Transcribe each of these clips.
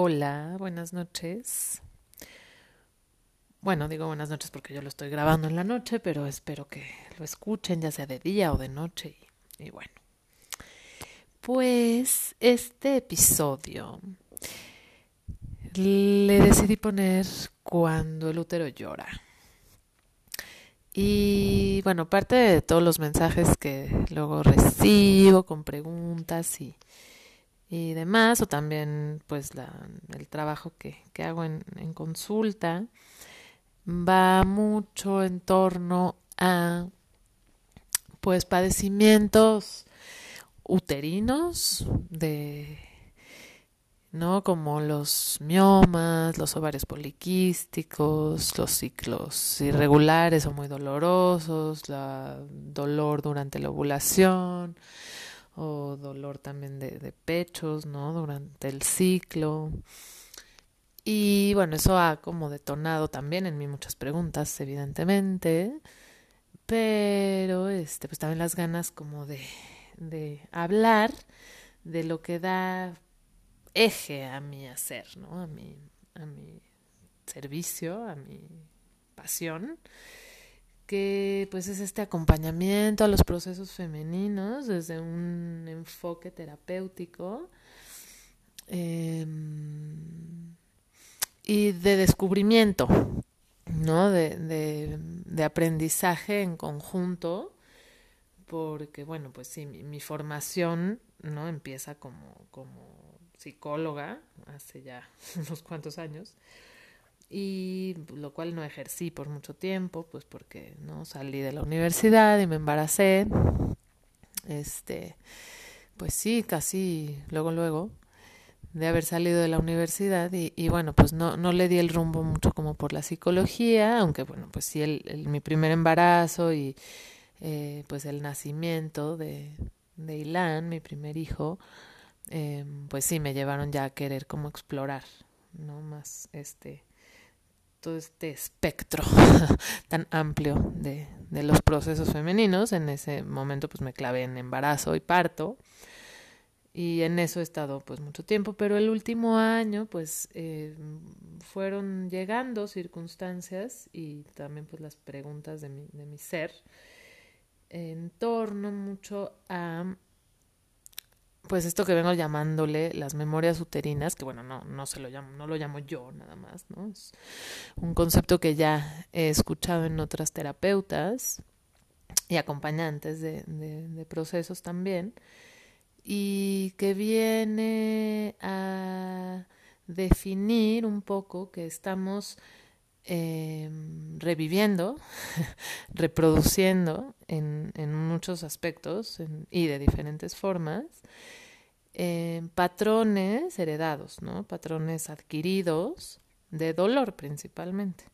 Hola, buenas noches. Bueno, digo buenas noches porque yo lo estoy grabando en la noche, pero espero que lo escuchen ya sea de día o de noche. Y, bueno, pues este episodio le decidí poner cuando el útero llora. Y bueno, parte de todos los mensajes que luego recibo con preguntas y y demás, o también pues la, el trabajo que, que hago en, consulta, va mucho en torno a pues padecimientos uterinos de ¿no? Como los miomas, los ovarios poliquísticos, los ciclos irregulares o muy dolorosos, la dolor durante la ovulación, o dolor también de, de, pechos, ¿no? Durante el ciclo. Y bueno, eso ha como detonado también en mí muchas preguntas, evidentemente, pero este, pues también las ganas como de, de hablar de lo que da eje a mi hacer, ¿no? A mi, a mi servicio, a mi pasión que pues es este acompañamiento a los procesos femeninos desde un enfoque terapéutico eh, y de descubrimiento, ¿no? De, de, de, aprendizaje en conjunto, porque bueno, pues sí, mi, mi formación, ¿no? Empieza como, como psicóloga hace ya unos cuantos años y lo cual no ejercí por mucho tiempo, pues porque no salí de la universidad y me embaracé. Este, pues sí, casi luego luego de haber salido de la universidad y, bueno, pues no, no le di el rumbo mucho como por la psicología, aunque bueno, pues sí, el, el mi primer embarazo y eh, pues el nacimiento de, de Ilan, mi primer hijo, eh, pues sí, me llevaron ya a querer como explorar, ¿no? Más este todo este espectro tan amplio de, de, los procesos femeninos. En ese momento pues me clavé en embarazo y parto y en eso he estado pues mucho tiempo, pero el último año pues eh, fueron llegando circunstancias y también pues las preguntas de mi, de mi ser en torno mucho a pues esto que vengo llamándole las memorias uterinas, que bueno, no, no se lo llamo, no lo llamo yo nada más, ¿no? Es un concepto que ya he escuchado en otras terapeutas y acompañantes de, procesos también, y que viene a definir un poco que estamos eh, reviviendo, reproduciendo en, muchos aspectos y de diferentes formas eh, patrones heredados, ¿no? patrones adquiridos de dolor principalmente.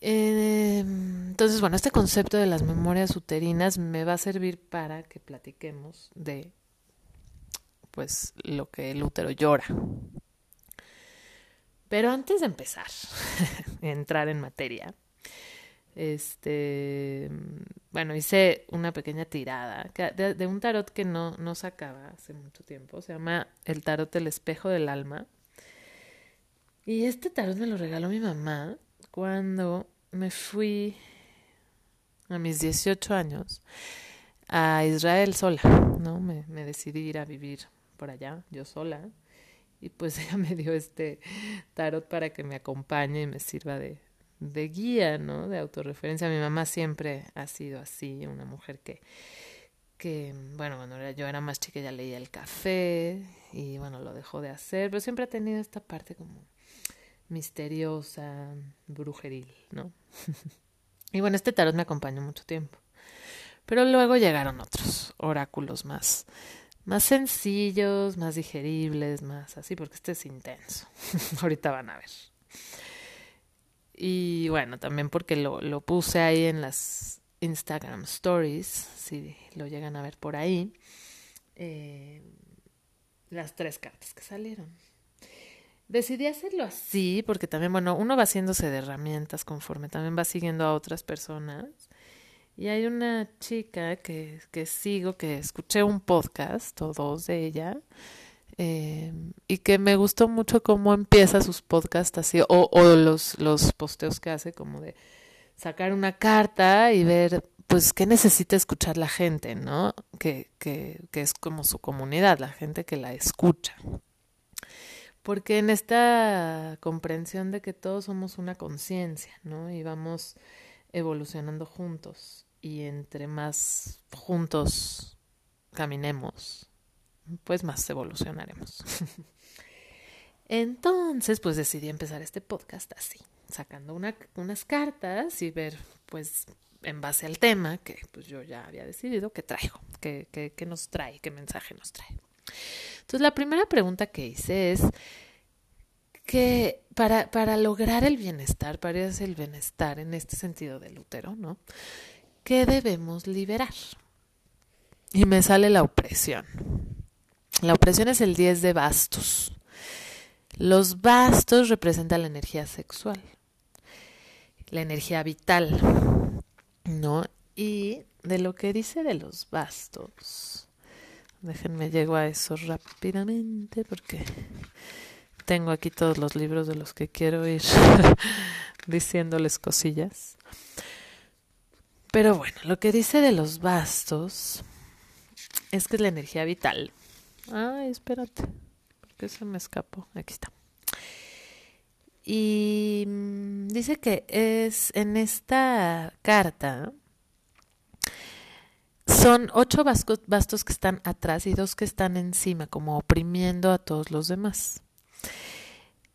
Eh, entonces, bueno, este concepto de las memorias uterinas me va a servir para que platiquemos de pues lo que el útero llora, pero antes de empezar, entrar en materia, este, bueno, hice una pequeña tirada de, un tarot que no, no sacaba hace mucho tiempo. Se llama El tarot del espejo del alma. Y este tarot me lo regaló mi mamá cuando me fui a mis 18 años a Israel sola, ¿no? Me, me decidí ir a vivir por allá, yo sola y pues ella me dio este tarot para que me acompañe y me sirva de, de guía, ¿no? De autorreferencia. Mi mamá siempre ha sido así, una mujer que, que bueno, cuando era, yo era más chica ya leía el café y bueno, lo dejó de hacer, pero siempre ha tenido esta parte como misteriosa, brujeril, ¿no? y bueno, este tarot me acompañó mucho tiempo. Pero luego llegaron otros oráculos más más sencillos, más digeribles, más así, porque este es intenso. Ahorita van a ver. Y bueno, también porque lo, puse ahí en las Instagram Stories, si lo llegan a ver por ahí, eh, las tres cartas que salieron. Decidí hacerlo así porque también, bueno, uno va haciéndose de herramientas conforme también va siguiendo a otras personas y hay una chica que, que sigo, que escuché un podcast o dos de ella, Eh, y que me gustó mucho cómo empieza sus podcasts así, o, o los, los posteos que hace, como de sacar una carta y ver, pues, qué necesita escuchar la gente, ¿no? Que, que, que es como su comunidad, la gente que la escucha. Porque en esta comprensión de que todos somos una conciencia, ¿no? Y vamos evolucionando juntos. Y entre más juntos caminemos, pues más evolucionaremos. Entonces, pues decidí empezar este podcast así, sacando una, unas cartas y ver, pues, en base al tema que pues yo ya había decidido qué traigo, qué, qué, qué nos trae, qué mensaje nos trae. Entonces, la primera pregunta que hice es que para, para lograr el bienestar, para hacer el bienestar en este sentido del útero, ¿no? ¿Qué debemos liberar? Y me sale la opresión. La opresión es el 10 de bastos. Los bastos representan la energía sexual, la energía vital, ¿no? Y de lo que dice de los bastos, déjenme llego a eso rápidamente porque tengo aquí todos los libros de los que quiero ir diciéndoles cosillas. Pero bueno, lo que dice de los bastos es que es la energía vital. Ay, espérate, porque se me escapó. Aquí está. Y mm, dice que es en esta carta son ocho bastos que están atrás y dos que están encima, como oprimiendo a todos los demás.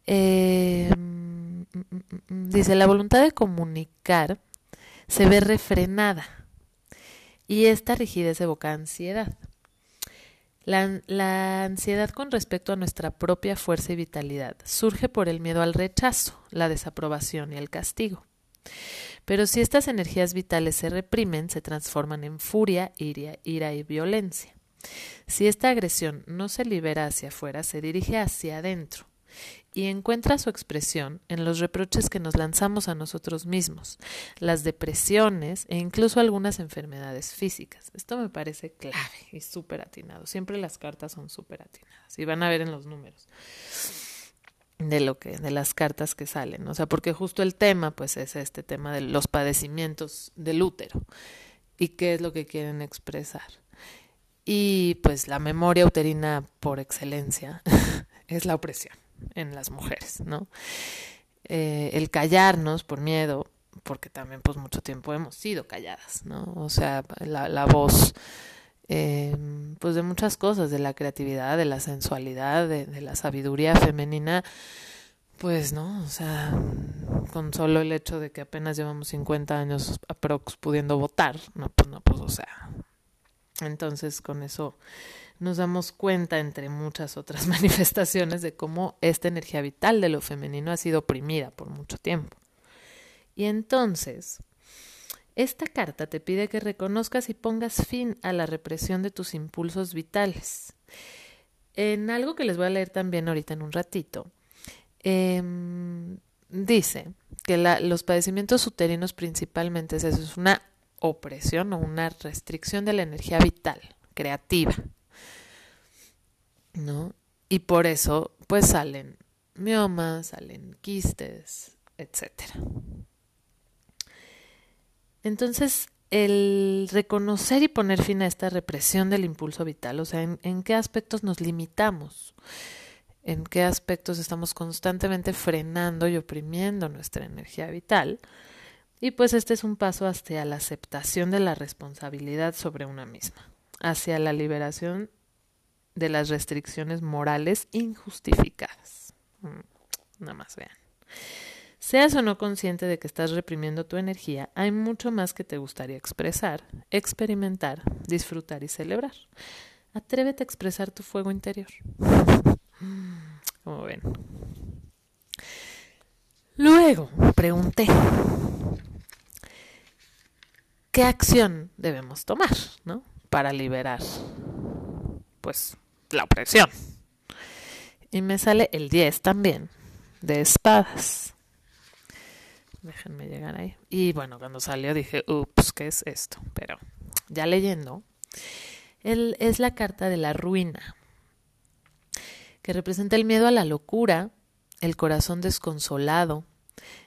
Eh, dice, la voluntad de comunicar se ve refrenada y esta rigidez evoca ansiedad. La, la, ansiedad con respecto a nuestra propia fuerza y vitalidad surge por el miedo al rechazo, la desaprobación y el castigo. Pero si estas energías vitales se reprimen, se transforman en furia, ira, ira y violencia. Si esta agresión no se libera hacia afuera, se dirige hacia adentro, y encuentra su expresión en los reproches que nos lanzamos a nosotros mismos, las depresiones e incluso algunas enfermedades físicas. Esto me parece clave y súper atinado. Siempre las cartas son súper atinadas y van a ver en los números de lo que de las cartas que salen, o sea, porque justo el tema pues es este tema de los padecimientos del útero y qué es lo que quieren expresar. Y pues la memoria uterina por excelencia es la opresión en las mujeres, ¿no? Eh, el callarnos por miedo, porque también pues mucho tiempo hemos sido calladas, ¿no? O sea, la, la voz, eh, pues de muchas cosas, de la creatividad, de la sensualidad, de, de, la sabiduría femenina, pues, ¿no? O sea, con solo el hecho de que apenas llevamos 50 años aprox pudiendo votar, no, pues no, pues, o sea, entonces con eso nos damos cuenta, entre muchas otras manifestaciones, de cómo esta energía vital de lo femenino ha sido oprimida por mucho tiempo. Y entonces, esta carta te pide que reconozcas y pongas fin a la represión de tus impulsos vitales. En algo que les voy a leer también ahorita en un ratito, eh, dice que los padecimientos uterinos principalmente es eso, es una opresión o una restricción de la energía vital, creativa. ¿No? Y por eso, pues salen miomas, salen quistes, etcétera. Entonces, el reconocer y poner fin a esta represión del impulso vital, o sea, en, en, qué aspectos nos limitamos, en qué aspectos estamos constantemente frenando y oprimiendo nuestra energía vital. Y pues este es un paso hacia la aceptación de la responsabilidad sobre una misma, hacia la liberación de las restricciones morales injustificadas. Mm, nada más vean. Seas o no consciente de que estás reprimiendo tu energía, hay mucho más que te gustaría expresar, experimentar, disfrutar y celebrar. Atrévete a expresar tu fuego interior. Como ven. Luego pregunté, ¿qué acción debemos tomar, ¿no? Para liberar, pues, la opresión. Y me sale el 10 también, de espadas. Déjenme llegar ahí. Y bueno, cuando salió dije, ups, ¿qué es esto? Pero ya leyendo, él es la carta de la ruina. que representa el miedo a la locura, el corazón desconsolado,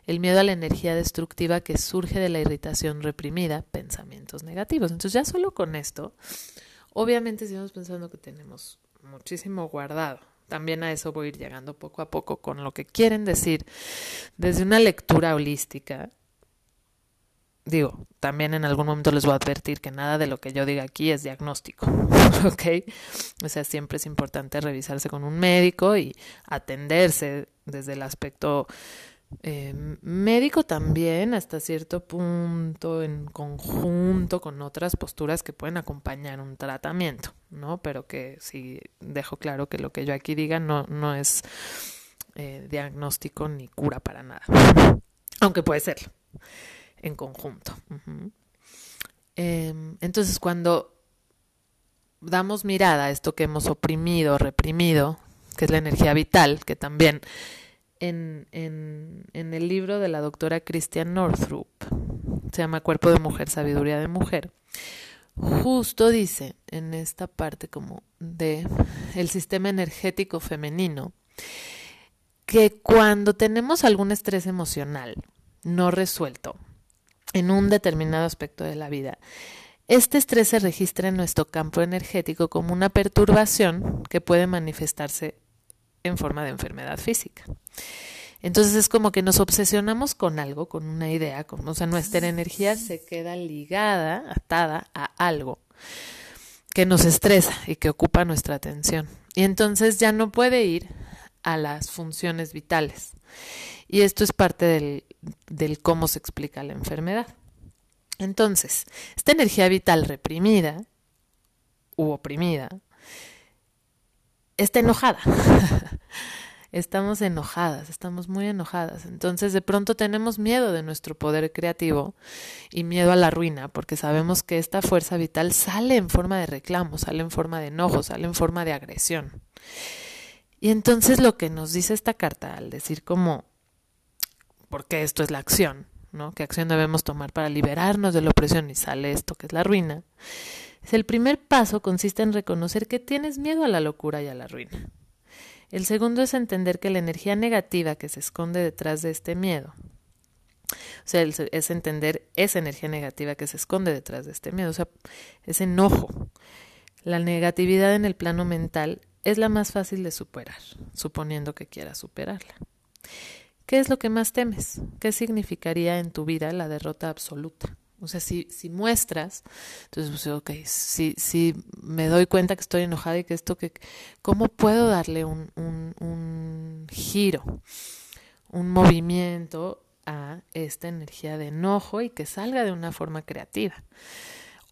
el miedo a la energía destructiva que surge de la irritación reprimida, pensamientos negativos. Entonces ya solo con esto, obviamente estamos pensando que tenemos muchísimo guardado. También a eso voy a ir llegando poco a poco con lo que quieren decir desde una lectura holística. Digo, también en algún momento les voy a advertir que nada de lo que yo diga aquí es diagnóstico, ¿ok? O sea, siempre es importante revisarse con un médico y atenderse desde el aspecto eh, médico también hasta cierto punto en conjunto con otras posturas que pueden acompañar un tratamiento, ¿no? Pero que sí dejo claro que lo que yo aquí diga no, no es eh, diagnóstico ni cura para nada, aunque puede serlo en conjunto. Em, entonces cuando damos mirada a esto que hemos oprimido, reprimido, que es la energía vital, que también en, el libro de la doctora Christian Northrup, se llama Cuerpo de Mujer, Sabiduría de Mujer, justo dice en esta parte como de el sistema energético femenino que cuando tenemos algún estrés emocional no resuelto en un determinado aspecto de la vida, este estrés se registra en nuestro campo energético como una perturbación que puede manifestarse en forma de enfermedad física. Entonces es como que nos obsesionamos con algo, con una idea, con, o sea, nuestra energía se queda ligada, atada a algo que nos estresa y que ocupa nuestra atención. Y entonces ya no puede ir a las funciones vitales. Y esto es parte del, del cómo se explica la enfermedad. Entonces, esta energía vital reprimida u oprimida está enojada. estamos enojadas, estamos muy enojadas. Entonces de pronto tenemos miedo de nuestro poder creativo y miedo a la ruina, porque sabemos que esta fuerza vital sale en forma de reclamo, sale en forma de enojo, sale en forma de agresión. Y entonces lo que nos dice esta carta al decir como, porque esto es la acción, ¿no? ¿Qué acción debemos tomar para liberarnos de la opresión? Y sale esto que es la ruina el primer paso consiste en reconocer que tienes miedo a la locura y a la ruina. El segundo es entender que la energía negativa que se esconde detrás de este miedo, o sea, es entender esa energía negativa que se esconde detrás de este miedo, o sea, ese enojo. La negatividad en el plano mental es la más fácil de superar, suponiendo que quieras superarla. ¿Qué es lo que más temes? ¿Qué significaría en tu vida la derrota absoluta? O sea, si, si muestras, entonces, pues, ok, si, si me doy cuenta que estoy enojada y que esto, que, ¿cómo puedo darle un, un, un giro, un movimiento a esta energía de enojo y que salga de una forma creativa?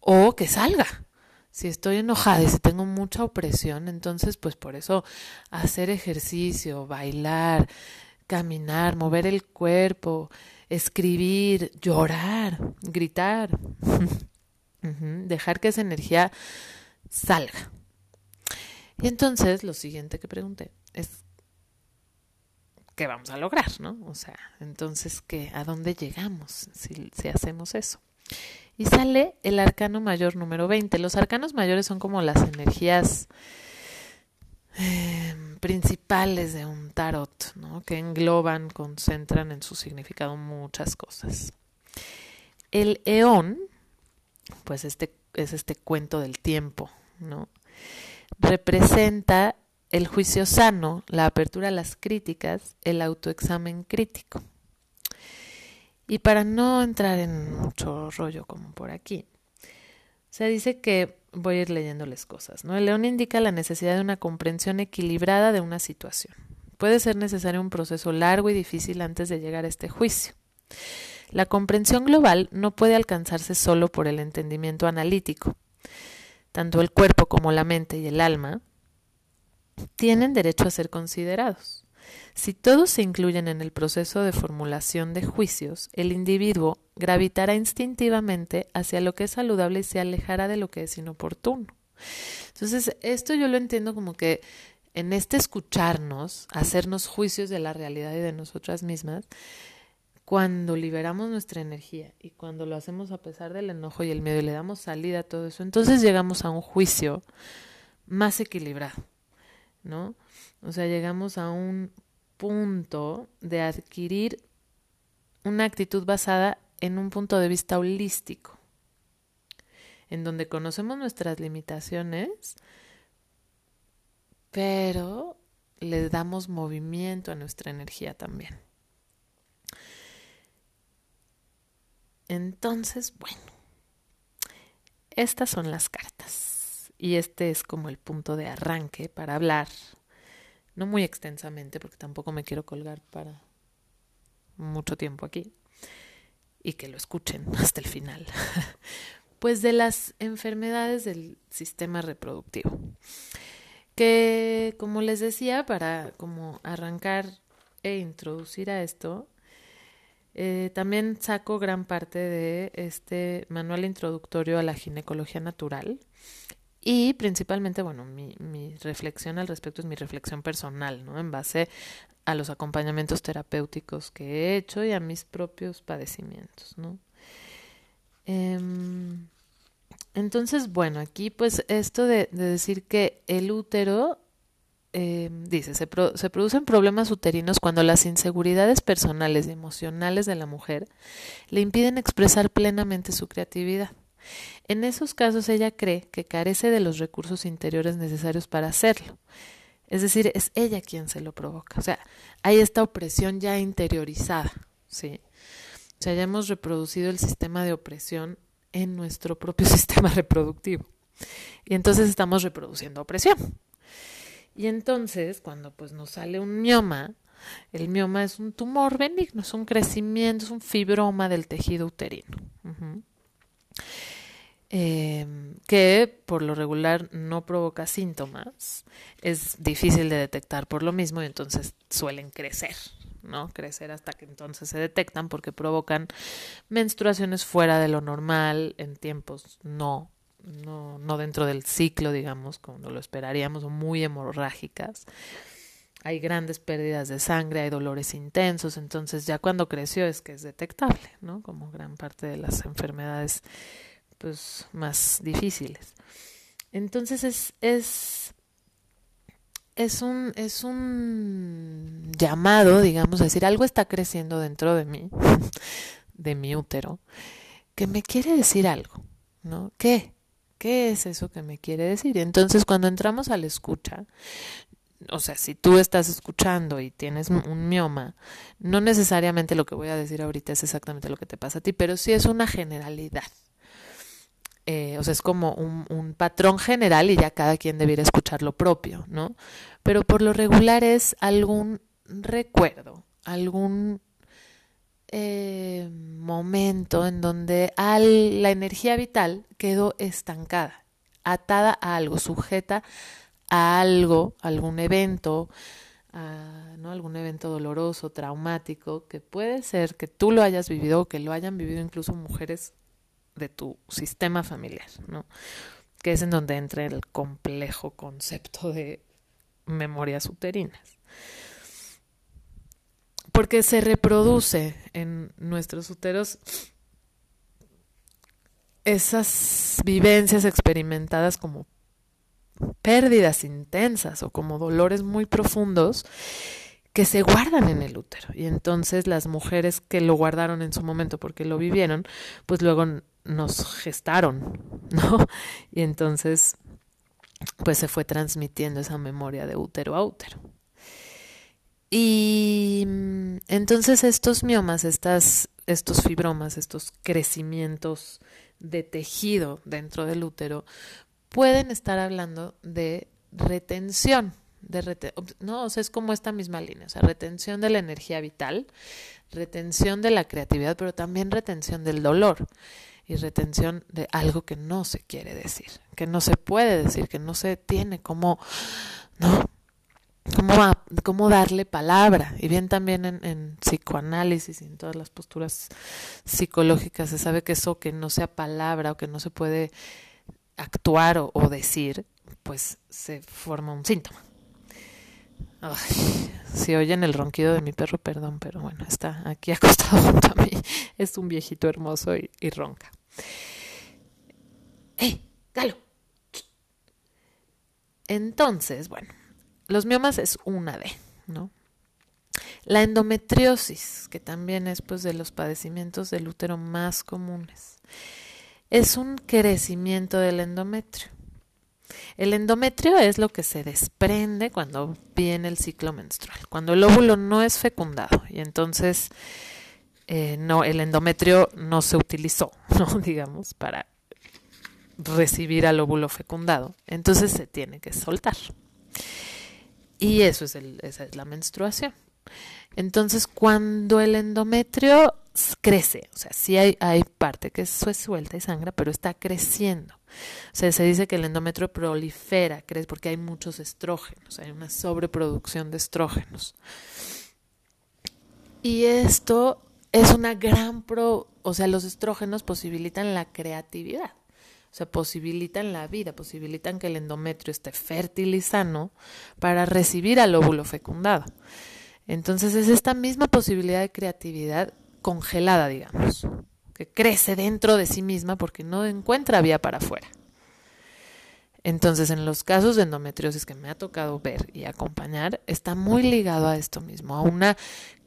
O que salga. Si estoy enojada y si tengo mucha opresión, entonces, pues por eso hacer ejercicio, bailar, caminar, mover el cuerpo, escribir, llorar, gritar, dejar que esa energía salga. Y entonces lo siguiente que pregunté es, ¿qué vamos a lograr? ¿no? O sea, entonces, ¿qué, ¿a dónde llegamos si, si hacemos eso? Y sale el arcano mayor número 20. Los arcanos mayores son como las energías eh, principales de un tarot, ¿no? que engloban, concentran en su significado muchas cosas. El eón, pues este es este cuento del tiempo, ¿no? Representa el juicio sano, la apertura a las críticas, el autoexamen crítico. Y para no entrar en mucho rollo como por aquí, se dice que voy a ir leyéndoles cosas. ¿no? El león indica la necesidad de una comprensión equilibrada de una situación. Puede ser necesario un proceso largo y difícil antes de llegar a este juicio. La comprensión global no puede alcanzarse solo por el entendimiento analítico. Tanto el cuerpo como la mente y el alma tienen derecho a ser considerados. Si todos se incluyen en el proceso de formulación de juicios, el individuo gravitará instintivamente hacia lo que es saludable y se alejará de lo que es inoportuno. Entonces, esto yo lo entiendo como que en este escucharnos, hacernos juicios de la realidad y de nosotras mismas, cuando liberamos nuestra energía y cuando lo hacemos a pesar del enojo y el miedo y le damos salida a todo eso, entonces llegamos a un juicio más equilibrado ¿no? O sea, llegamos a un punto de adquirir una actitud basada en un punto de vista holístico, en donde conocemos nuestras limitaciones, pero le damos movimiento a nuestra energía también. Entonces, bueno, estas son las cartas y este es como el punto de arranque para hablar, no muy extensamente porque tampoco me quiero colgar para mucho tiempo aquí y que lo escuchen hasta el final, pues de las enfermedades del sistema reproductivo. Que como les decía, para como arrancar e introducir a esto, eh, también saco gran parte de este manual introductorio a la ginecología natural y principalmente, bueno, mi, reflexión al respecto es mi reflexión personal, ¿no? En base a los acompañamientos terapéuticos que he hecho y a mis propios padecimientos, ¿no? Em, entonces, bueno, aquí pues esto de, de decir que el útero eh, dice, se, se, producen problemas uterinos cuando las inseguridades personales y emocionales de la mujer le impiden expresar plenamente su creatividad. En esos casos ella cree que carece de los recursos interiores necesarios para hacerlo. Es decir, es ella quien se lo provoca. O sea, hay esta opresión ya interiorizada, ¿sí? O sea, ya hemos reproducido el sistema de opresión en nuestro propio sistema reproductivo. Y entonces estamos reproduciendo opresión. Y entonces, cuando pues nos sale un mioma, el mioma es un tumor benigno, es un crecimiento, es un fibroma del tejido uterino. Eh, que por lo regular no provoca síntomas, es difícil de detectar por lo mismo y entonces suelen crecer, ¿no? Crecer hasta que entonces se detectan porque provocan menstruaciones fuera de lo normal en tiempos no no, no dentro del ciclo, digamos, como lo esperaríamos, o muy hemorrágicas. Hay grandes pérdidas de sangre, hay dolores intensos, entonces ya cuando creció es que es detectable, ¿no? Como gran parte de las enfermedades pues más difíciles. Entonces es, es, es un, es un llamado, digamos, a decir, algo está creciendo dentro de mí, de mi útero, que me quiere decir algo, ¿no? ¿Qué? ¿Qué es eso que me quiere decir? Entonces, cuando entramos a la escucha, o sea, si tú estás escuchando y tienes un mioma, no necesariamente lo que voy a decir ahorita es exactamente lo que te pasa a ti, pero sí es una generalidad. Eh, o sea, es como un, patrón general y ya cada quien debiera escuchar lo propio, ¿no? Pero por lo regular es algún recuerdo, algún eh, momento en donde la energía vital quedó estancada, atada a algo, sujeta a algo, algún evento, a, ¿no? algún evento doloroso, traumático, que puede ser que tú lo hayas vivido o que lo hayan vivido incluso mujeres de tu sistema familiar, ¿no? que es en donde entra el complejo concepto de memorias uterinas porque se reproduce en nuestros úteros esas vivencias experimentadas como pérdidas intensas o como dolores muy profundos que se guardan en el útero. Y entonces las mujeres que lo guardaron en su momento porque lo vivieron, pues luego nos gestaron, ¿no? Y entonces pues se fue transmitiendo esa memoria de útero a útero. Y mm, entonces estos miomas, estas, estos fibromas, estos crecimientos de tejido dentro del útero, pueden estar hablando de retención, de no, o sea, es como esta misma línea, o sea, retención de la energía vital, retención de la creatividad, pero también retención del dolor y retención de algo que no se quiere decir, que no se puede decir, que no se tiene como, no, cómo, cómo darle palabra. Y bien también en, en, psicoanálisis y en todas las posturas psicológicas se sabe que eso que no sea palabra o que no se puede actuar o, decir, pues se forma un síntoma. Ay, si oyen el ronquido de mi perro, perdón, pero bueno, está aquí acostado junto a mí. Es un viejito hermoso y, y ronca. ¡Eh! ¡Galo! Entonces, bueno, los miomas es una de, ¿no? La endometriosis, que también es pues de los padecimientos del útero más comunes, es un crecimiento del endometrio. El endometrio es lo que se desprende cuando viene el ciclo menstrual, cuando el óvulo no es fecundado y entonces eh, no, el endometrio no se utilizó, ¿no? digamos, para recibir al óvulo fecundado. Entonces se tiene que soltar. Y eso es el, esa es la menstruación. Entonces, cuando el endometrio crece, o sea, sí hay, parte que es suelta y sangra, pero está creciendo. O sea, se dice que el endometrio prolifera, crece porque hay muchos estrógenos, hay una sobreproducción de estrógenos. Y esto es una gran pro, o sea, los estrógenos posibilitan la creatividad. O sea, posibilitan la vida, posibilitan que el endometrio esté fértil y sano para recibir al óvulo fecundado. Entonces es esta misma posibilidad de creatividad congelada, digamos, que crece dentro de sí misma porque no encuentra vía para afuera. Entonces, en los casos de endometriosis que me ha tocado ver y acompañar, está muy ligado a esto mismo, a una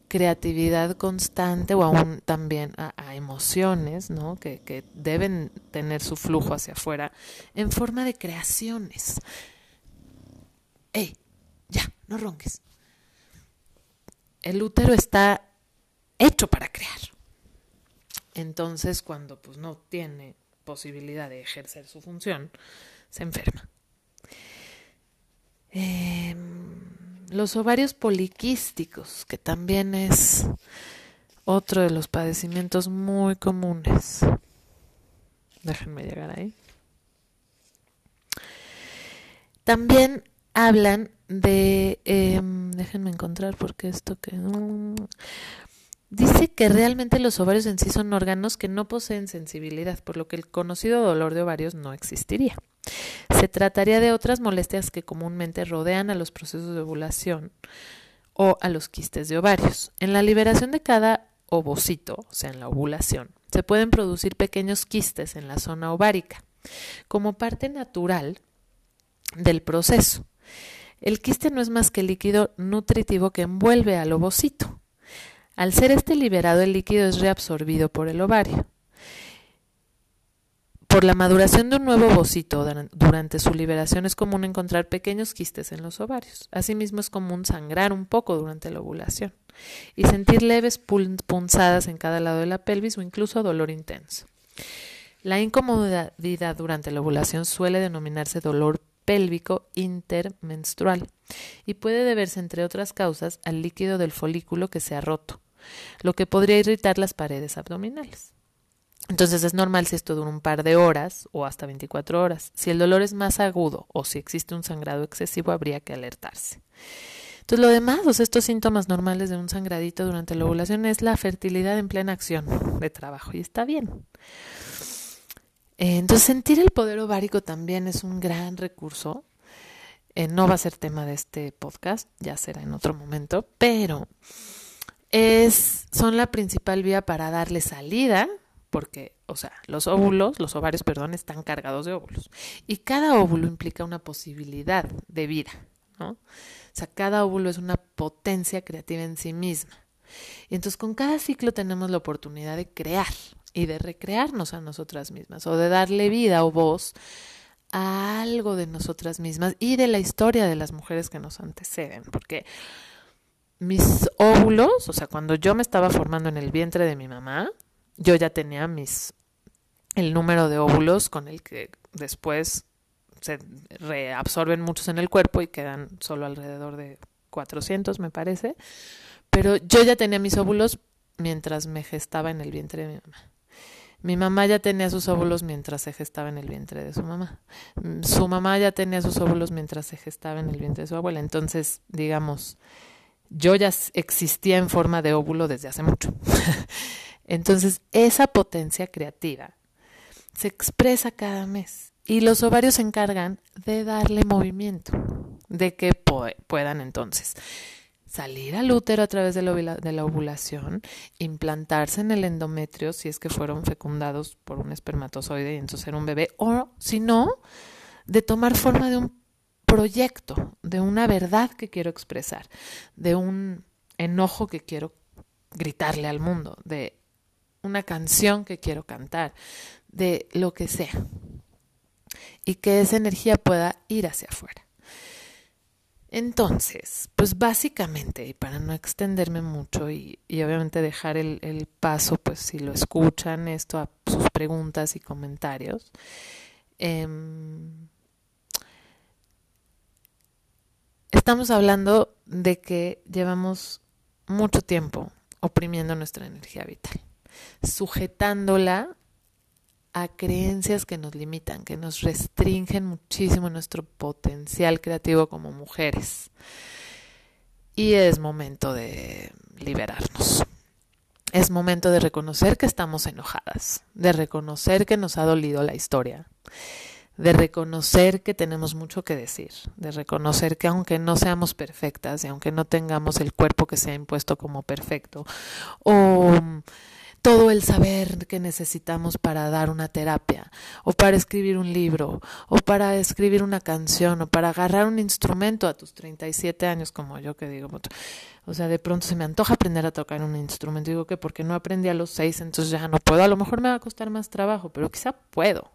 creatividad constante o aún también a, emociones, ¿no? Que, que, deben tener su flujo hacia afuera en forma de creaciones. ¡Ey! Ya, no ronques. El útero está hecho para crear. Entonces, cuando pues no tiene posibilidad de ejercer su función, se enferma. Eh, los ovarios poliquísticos, que también es otro de los padecimientos muy comunes. Déjenme llegar ahí. También hablan de, em, déjenme encontrar porque esto que... Dice que realmente los ovarios en sí son órganos que no poseen sensibilidad, por lo que el conocido dolor de ovarios no existiría. Se trataría de otras molestias que comúnmente rodean a los procesos de ovulación o a los quistes de ovarios. En la liberación de cada ovocito, o sea, en la ovulación, se pueden producir pequeños quistes en la zona ovárica, como parte natural del proceso. El quiste no es más que líquido nutritivo que envuelve al ovocito. Al ser este liberado, el líquido es reabsorbido por el ovario. Por la maduración de un nuevo ovocito durante su liberación es común encontrar pequeños quistes en los ovarios. Asimismo es común sangrar un poco durante la ovulación y sentir leves punzadas en cada lado de la pelvis o incluso dolor intenso. La incomodidad durante la ovulación suele denominarse dolor pélvico intermenstrual y puede deberse, entre otras causas, al líquido del folículo que se ha roto, lo que podría irritar las paredes abdominales. Entonces es normal si esto dura un par de horas o hasta 24 horas. Si el dolor es más agudo o si existe un sangrado excesivo, habría que alertarse. Entonces lo demás, estos síntomas normales de un sangradito durante la ovulación es la fertilidad en plena acción de trabajo y está bien. Eh, entonces sentir el poder ovárico también es un gran recurso. Eh, no va a ser tema de este podcast, ya será en otro momento, pero es, son la principal vía para darle salida porque, o sea, los óvulos, los ovarios, perdón, están cargados de óvulos. Y cada óvulo implica una posibilidad de vida, ¿no? O sea, cada óvulo es una potencia creativa en sí misma. Y entonces con cada ciclo tenemos la oportunidad de crear y de recrearnos a nosotras mismas o de darle vida o voz a algo de nosotras mismas y de la historia de las mujeres que nos anteceden, porque mis óvulos, o sea, cuando yo me estaba formando en el vientre de mi mamá, yo ya tenía mis el número de óvulos con el que después se reabsorben muchos en el cuerpo y quedan solo alrededor de 400, me parece. Pero yo ya tenía mis óvulos mientras me gestaba en el vientre de mi mamá. Mi mamá ya tenía sus óvulos mientras se gestaba en el vientre de su mamá. Su mamá ya tenía sus óvulos mientras se gestaba en el vientre de su abuela. Entonces, digamos, yo ya existía en forma de óvulo desde hace mucho. Entonces, esa potencia creativa se expresa cada mes y los ovarios se encargan de darle movimiento, de que puedan entonces salir al útero a través de la, ovulación, implantarse en el endometrio si es que fueron fecundados por un espermatozoide y entonces ser un bebé, o si no, de tomar forma de un proyecto, de una verdad que quiero expresar, de un enojo que quiero gritarle al mundo, de una canción que quiero cantar, de lo que sea. Y que esa energía pueda ir hacia afuera. Entonces, pues básicamente, y para no extenderme mucho y, obviamente dejar el, paso, pues si lo escuchan esto a sus preguntas y comentarios, em, estamos hablando de que llevamos mucho tiempo oprimiendo nuestra energía vital, sujetándola a creencias que nos limitan, que nos restringen muchísimo nuestro potencial creativo como mujeres. Y es momento de liberarnos. Es momento de reconocer que estamos enojadas, de reconocer que nos ha dolido la historia, de reconocer que tenemos mucho que decir, de reconocer que aunque no seamos perfectas y aunque no tengamos el cuerpo que se ha impuesto como perfecto, o todo el saber que necesitamos para dar una terapia, o para escribir un libro, o para escribir una canción, o para agarrar un instrumento a tus 37 años, como yo que digo, o sea, de pronto se me antoja aprender a tocar un instrumento, digo que porque no aprendí a los seis, entonces ya no puedo, a lo mejor me va a costar más trabajo, pero quizá puedo,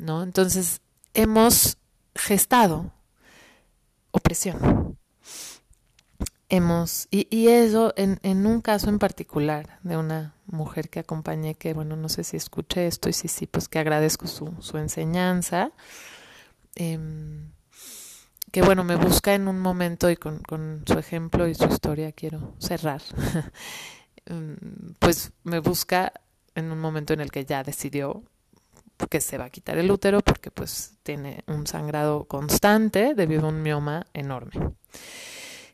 ¿no? Entonces, hemos gestado opresión hemos, y, eso en, en, un caso en particular de una mujer que acompañé, que bueno, no sé si escuché esto y si sí, pues que agradezco su, su enseñanza, em, que bueno, me busca en un momento y con, con su ejemplo y su historia quiero cerrar, em, pues me busca en un momento en el que ya decidió que se va a quitar el útero porque pues tiene un sangrado constante debido a un mioma enorme.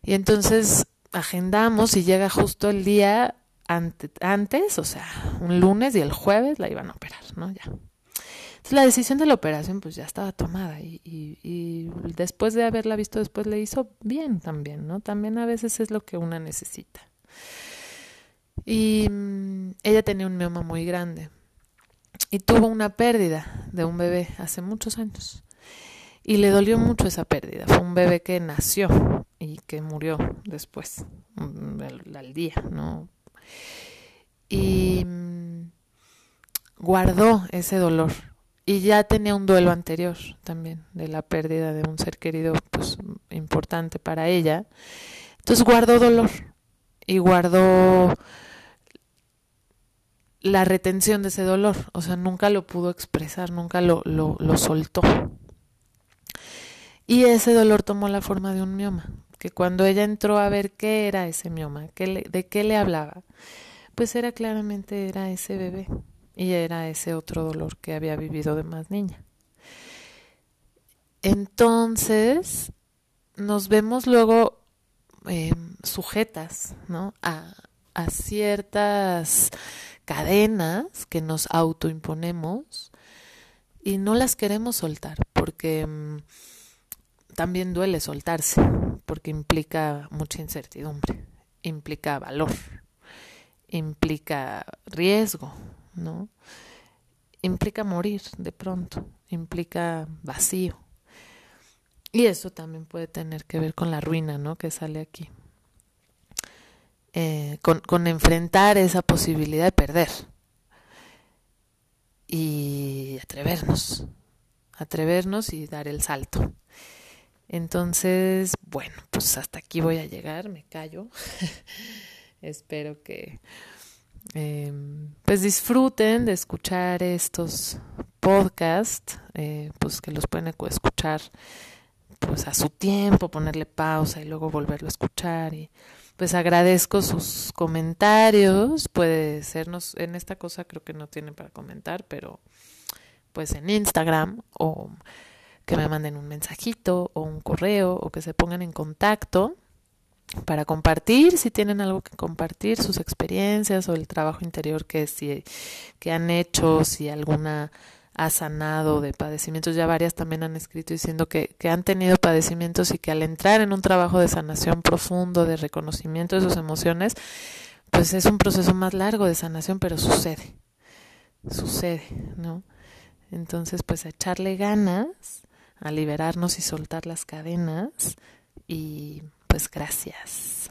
Y entonces agendamos y llega justo el día antes, o sea, un lunes y el jueves la iban a operar, ¿no? Ya. Entonces la decisión de la operación pues ya estaba tomada y, y, después de haberla visto después le hizo bien también, ¿no? También a veces es lo que una necesita. Y mm, ella tenía un mioma muy grande y tuvo una pérdida de un bebé hace muchos años. Y le dolió mucho esa pérdida. Fue un bebé que nació y que murió después, mm, al, día, ¿no? Y mm, guardó ese dolor. Y ya tenía un duelo anterior también de la pérdida de un ser querido pues, importante para ella. Entonces guardó dolor y guardó la retención de ese dolor. O sea, nunca lo pudo expresar, nunca lo, lo, soltó. Y ese dolor tomó la forma de un mioma, que cuando ella entró a ver qué era ese mioma, qué de qué le hablaba, pues era claramente era ese bebé y era ese otro dolor que había vivido de más niña. Entonces nos vemos luego eh, sujetas ¿no? a, a ciertas cadenas que nos autoimponemos y no las queremos soltar porque mm, también duele soltarse, porque implica mucha incertidumbre, implica valor, implica riesgo, ¿no? Implica morir de pronto, implica vacío. Y eso también puede tener que ver con la ruina, ¿no? Que sale aquí. Eh, con, con enfrentar esa posibilidad de perder. Y atrevernos, atrevernos y dar el salto. Entonces, bueno, pues hasta aquí voy a llegar, me callo. Espero que eh, pues disfruten de escuchar estos podcasts, eh, pues que los pueden escuchar pues a su tiempo, ponerle pausa y luego volverlo a escuchar y pues agradezco sus comentarios, puede sernos en esta cosa creo que no tienen para comentar, pero pues en Instagram o que me manden un mensajito o un correo o que se pongan en contacto para compartir, si tienen algo que compartir, sus experiencias o el trabajo interior que, si, que han hecho, si alguna ha sanado de padecimientos. Ya varias también han escrito diciendo que, que han tenido padecimientos y que al entrar en un trabajo de sanación profundo, de reconocimiento de sus emociones, pues es un proceso más largo de sanación, pero sucede, sucede, ¿no? Entonces, pues a echarle ganas a liberarnos y soltar las cadenas. Y pues gracias.